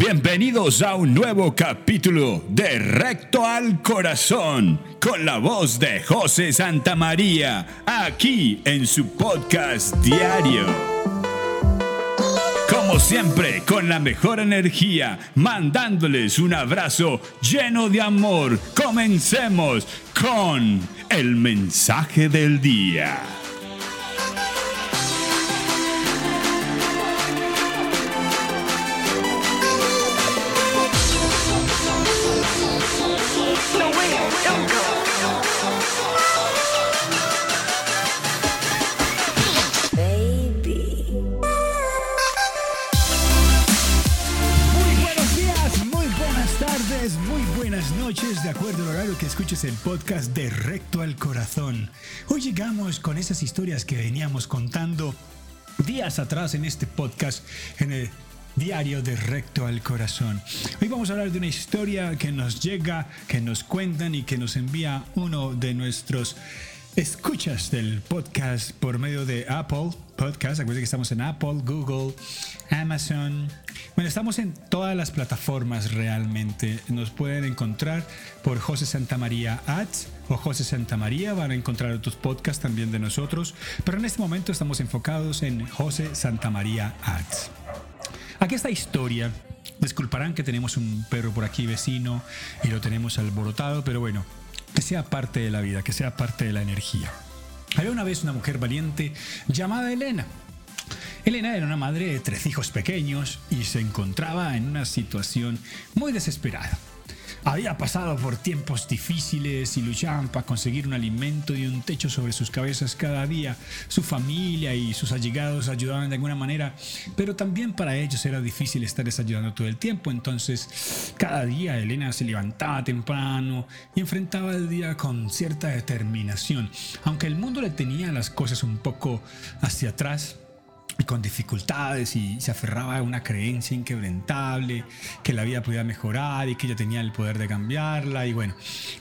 Bienvenidos a un nuevo capítulo de Recto al Corazón con la voz de José Santamaría aquí en su podcast diario. Como siempre, con la mejor energía, mandándoles un abrazo lleno de amor, comencemos con el mensaje del día. Buenas noches, de acuerdo al horario que escuches el podcast de Recto al Corazón. Hoy llegamos con esas historias que veníamos contando días atrás en este podcast, en el diario de Recto al Corazón. Hoy vamos a hablar de una historia que nos llega, que nos cuentan y que nos envía uno de nuestros escuchas del podcast por medio de Apple Podcast. Acuérdense que estamos en Apple, Google, Amazon. Bueno, estamos en todas las plataformas realmente. Nos pueden encontrar por José Santamaría Ads o José Santamaría. Van a encontrar otros podcasts también de nosotros. Pero en este momento estamos enfocados en José Santamaría Ads. Aquí esta historia. Disculparán que tenemos un perro por aquí vecino y lo tenemos alborotado, pero bueno, que sea parte de la vida, que sea parte de la energía. Había una vez una mujer valiente llamada Elena. Elena era una madre de tres hijos pequeños y se encontraba en una situación muy desesperada. Había pasado por tiempos difíciles y luchaban para conseguir un alimento y un techo sobre sus cabezas cada día. Su familia y sus allegados ayudaban de alguna manera, pero también para ellos era difícil estarles ayudando todo el tiempo. Entonces, cada día Elena se levantaba temprano y enfrentaba el día con cierta determinación. Aunque el mundo le tenía las cosas un poco hacia atrás, y con dificultades y se aferraba a una creencia inquebrantable, que la vida podía mejorar y que ella tenía el poder de cambiarla y bueno,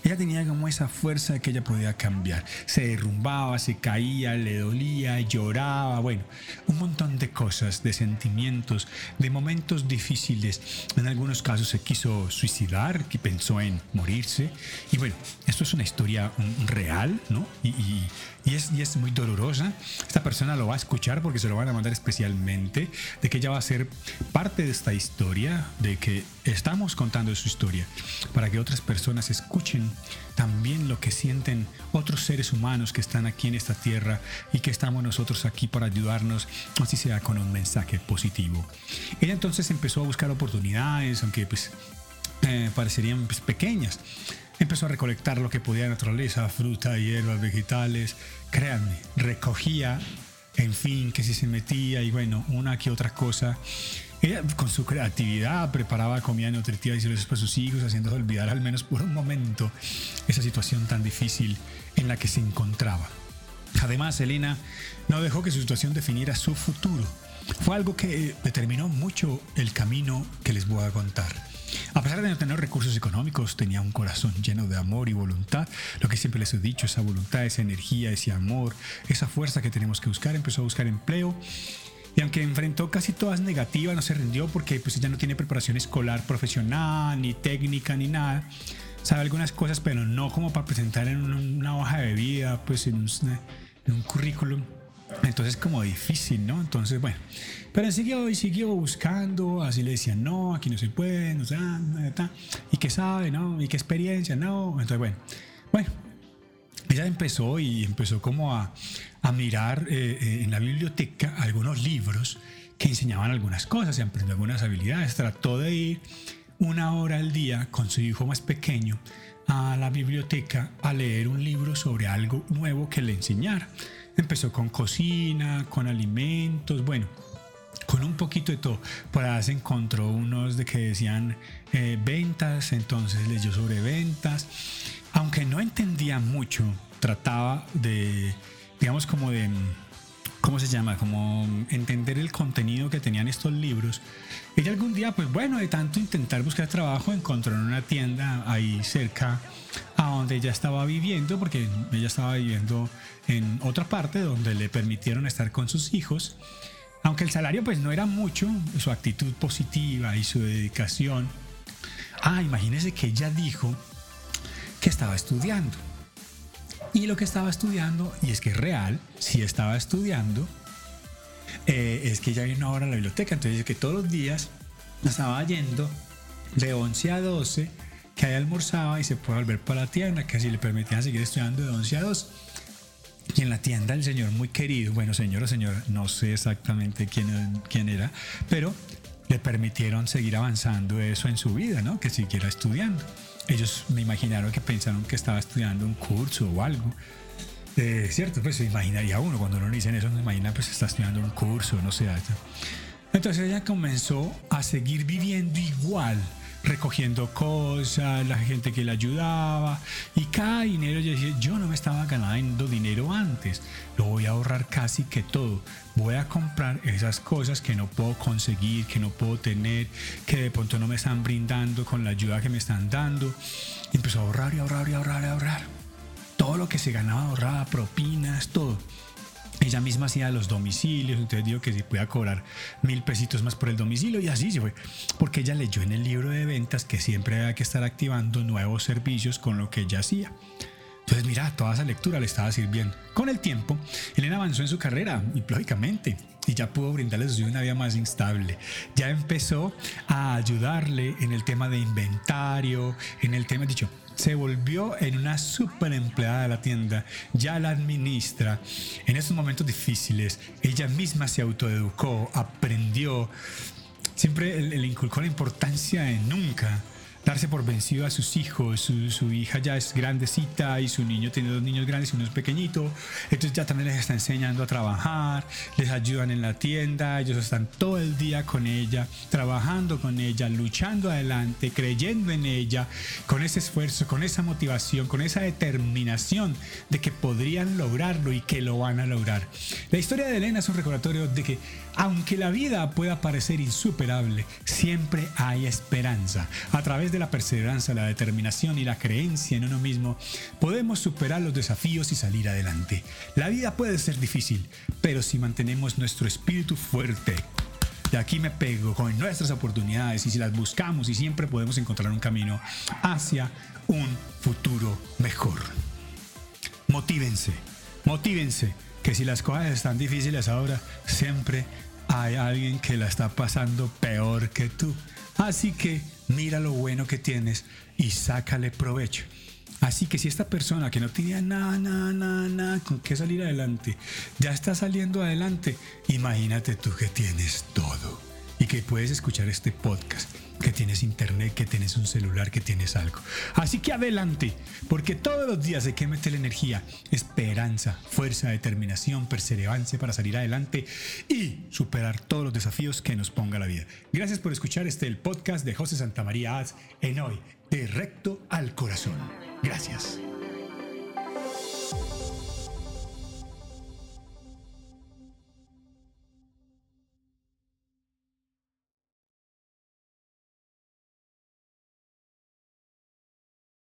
ella tenía como esa fuerza de que ella podía cambiar. Se derrumbaba, se caía, le dolía, lloraba, bueno, un montón de cosas, de sentimientos, de momentos difíciles. En algunos casos se quiso suicidar, que pensó en morirse y bueno, esto es una historia real, ¿no? Y, y- y es, y es muy dolorosa. Esta persona lo va a escuchar porque se lo van a mandar especialmente, de que ella va a ser parte de esta historia, de que estamos contando su historia, para que otras personas escuchen también lo que sienten otros seres humanos que están aquí en esta tierra y que estamos nosotros aquí para ayudarnos, así sea con un mensaje positivo. Ella entonces empezó a buscar oportunidades, aunque pues eh, parecerían pues, pequeñas. Empezó a recolectar lo que podía naturaleza, fruta, hierbas, vegetales. Créanme, recogía, en fin, que si se metía y bueno, una que otra cosa. Ella con su creatividad preparaba comida nutritiva y para sus hijos, haciéndose olvidar al menos por un momento esa situación tan difícil en la que se encontraba. Además, Elena no dejó que su situación definiera su futuro. Fue algo que determinó mucho el camino que les voy a contar. A pesar de no tener recursos económicos, tenía un corazón lleno de amor y voluntad. Lo que siempre les he dicho, esa voluntad, esa energía, ese amor, esa fuerza que tenemos que buscar. Empezó a buscar empleo. Y aunque enfrentó casi todas negativas, no se rindió porque pues ella no tiene preparación escolar profesional, ni técnica, ni nada. Sabe algunas cosas, pero no como para presentar en una, hoja de vida, pues en un, en un currículum. Entonces como difícil, ¿no? Entonces, bueno, pero siguió y siguió buscando, así le decían, no, aquí no se puede, no sé, y qué sabe, ¿no? Y qué experiencia, no. Entonces, bueno, bueno, ella empezó y empezó como a, mirar eh, eh, en la biblioteca algunos libros que enseñaban algunas cosas y aprendió algunas habilidades. Trató de ir una hora al día con su hijo más pequeño a la biblioteca a leer un libro sobre algo nuevo que le enseñara. Empezó con cocina, con alimentos, bueno, con un poquito de todo. Por ahí se encontró unos de que decían eh, ventas, entonces leyó sobre ventas. Aunque no entendía mucho, trataba de, digamos, como de, ¿cómo se llama? Como entender el contenido que tenían estos libros. Ella algún día, pues bueno, de tanto intentar buscar trabajo, encontró en una tienda ahí cerca a donde ella estaba viviendo, porque ella estaba viviendo en otra parte donde le permitieron estar con sus hijos. aunque el salario pues no era mucho, su actitud positiva y su dedicación. Ah, imagínese que ella dijo que estaba estudiando. Y lo que estaba estudiando, y es que es real, si estaba estudiando, eh, es que ella vino ahora a la biblioteca, entonces que todos los días estaba yendo de 11 a 12, que ahí almorzaba y se puede volver para la tienda, que así le permitían seguir estudiando de 11 a 2. Y en la tienda el señor muy querido, bueno, señor o señora, no sé exactamente quién, quién era, pero le permitieron seguir avanzando eso en su vida, ¿no? Que siguiera estudiando. Ellos me imaginaron que pensaron que estaba estudiando un curso o algo. Eh, cierto, pues se imaginaría uno, cuando uno le dicen eso, se imagina pues está estudiando un curso, no sé. Entonces ella comenzó a seguir viviendo igual recogiendo cosas, la gente que le ayudaba y cada dinero yo decía, yo no me estaba ganando dinero antes, lo voy a ahorrar casi que todo, voy a comprar esas cosas que no puedo conseguir, que no puedo tener, que de pronto no me están brindando con la ayuda que me están dando. Y empezó a ahorrar y ahorrar y ahorrar y ahorrar. Todo lo que se ganaba ahorraba, propinas, todo. Ella misma hacía los domicilios, entonces digo que si podía cobrar mil pesitos más por el domicilio y así se fue. Porque ella leyó en el libro de ventas que siempre había que estar activando nuevos servicios con lo que ella hacía. Entonces, mira, toda esa lectura le estaba sirviendo. Con el tiempo, Elena avanzó en su carrera, y lógicamente, y ya pudo brindarles una vida más instable. Ya empezó a ayudarle en el tema de inventario, en el tema, dicho, se volvió en una super empleada de la tienda, ya la administra. En esos momentos difíciles, ella misma se autoeducó, aprendió, siempre le inculcó la importancia de nunca darse por vencido a sus hijos. Su, hija ya es grandecita y su niño tiene dos niños grandes y uno es pequeñito. Entonces ya también les está enseñando a trabajar, les ayudan en la tienda, ellos están todo el día con ella, trabajando con ella, luchando adelante, creyendo en ella, con ese esfuerzo, con esa motivación, con esa determinación de que podrían lograrlo y que lo van a lograr. La historia de Elena es un recordatorio de que aunque la vida pueda parecer insuperable, siempre hay esperanza. A través la perseverancia, la determinación y la creencia en uno mismo, podemos superar los desafíos y salir adelante. La vida puede ser difícil, pero si mantenemos nuestro espíritu fuerte, de aquí me pego con nuestras oportunidades y si las buscamos y siempre podemos encontrar un camino hacia un futuro mejor. Motívense, motívense, que si las cosas están difíciles ahora, siempre hay alguien que la está pasando peor que tú. Así que mira lo bueno que tienes y sácale provecho. Así que si esta persona que no tenía nada, nada, nada, nada con qué salir adelante, ya está saliendo adelante, imagínate tú que tienes todo y que puedes escuchar este podcast que tienes internet, que tienes un celular, que tienes algo. Así que adelante, porque todos los días hay que meter energía, esperanza, fuerza, determinación, perseverancia para salir adelante y superar todos los desafíos que nos ponga la vida. Gracias por escuchar este el podcast de José Santamaría Ads en hoy, de recto al corazón. Gracias.